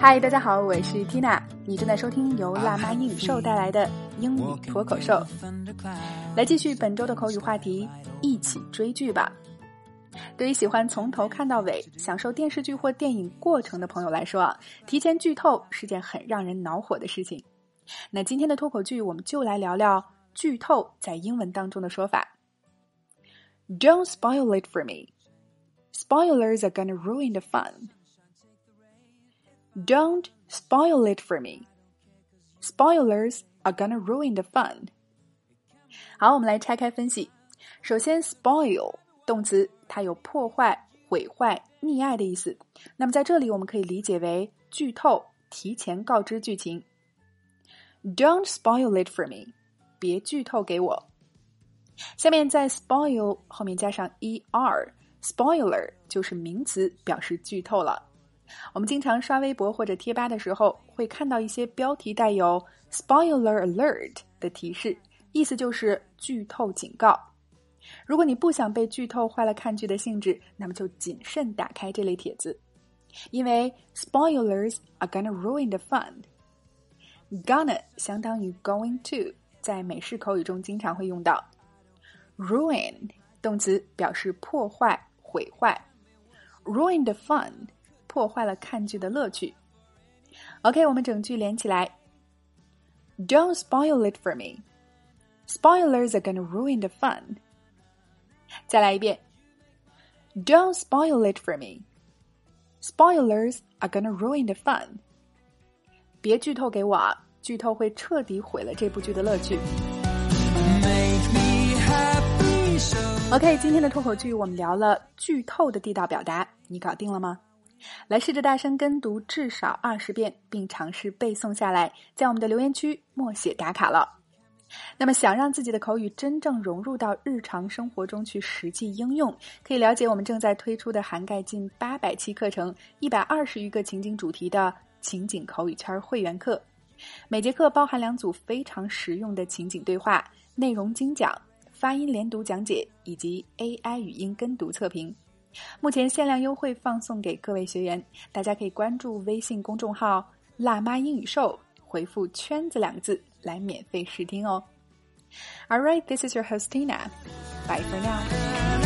嗨，大家好，我是 Tina，你正在收听由辣妈英语秀带来的英语脱口秀。来继续本周的口语话题，一起追剧吧。对于喜欢从头看到尾、享受电视剧或电影过程的朋友来说啊，提前剧透是件很让人恼火的事情。那今天的脱口剧，我们就来聊聊剧透在英文当中的说法。Don't spoil it for me. Spoilers are gonna ruin the fun. Don't spoil it for me. Spoilers are gonna ruin the fun. 好，我们来拆开分析。首先，spoil 动词，它有破坏、毁坏、溺爱的意思。那么在这里，我们可以理解为剧透，提前告知剧情。Don't spoil it for me. 别剧透给我。下面在 spoil 后面加上 er，spoiler 就是名词，表示剧透了。我们经常刷微博或者贴吧的时候，会看到一些标题带有 “spoiler alert” 的提示，意思就是剧透警告。如果你不想被剧透坏了看剧的兴致，那么就谨慎打开这类帖子，因为 “spoilers are gonna ruin the fun”。gonna 相当于 going to，在美式口语中经常会用到。ruin 动词表示破坏、毁坏，ruin the fun。破坏了看剧的乐趣。OK，我们整句连起来。Don't spoil it for me. Spoilers are gonna ruin the fun. 再来一遍。Don't spoil it for me. Spoilers are gonna ruin the fun. 别剧透给我啊！剧透会彻底毁了这部剧的乐趣。OK，今天的脱口剧我们聊了剧透的地道表达，你搞定了吗？ 来试着大声跟读至少二十遍，并尝试背诵下来，在我们的留言区默写打卡了。那么，想让自己的口语真正融入到日常生活中去实际应用，可以了解我们正在推出的涵盖近八百期课程、一百二十余个情景主题的情景口语圈会员课。每节课包含两组非常实用的情景对话、内容精讲、发音连读讲解以及 AI 语音跟读测评。目前限量优惠放送给各位学员，大家可以关注微信公众号“辣妈英语秀”，回复“圈子”两个字来免费试听哦。All right, this is your host Tina. Bye for now.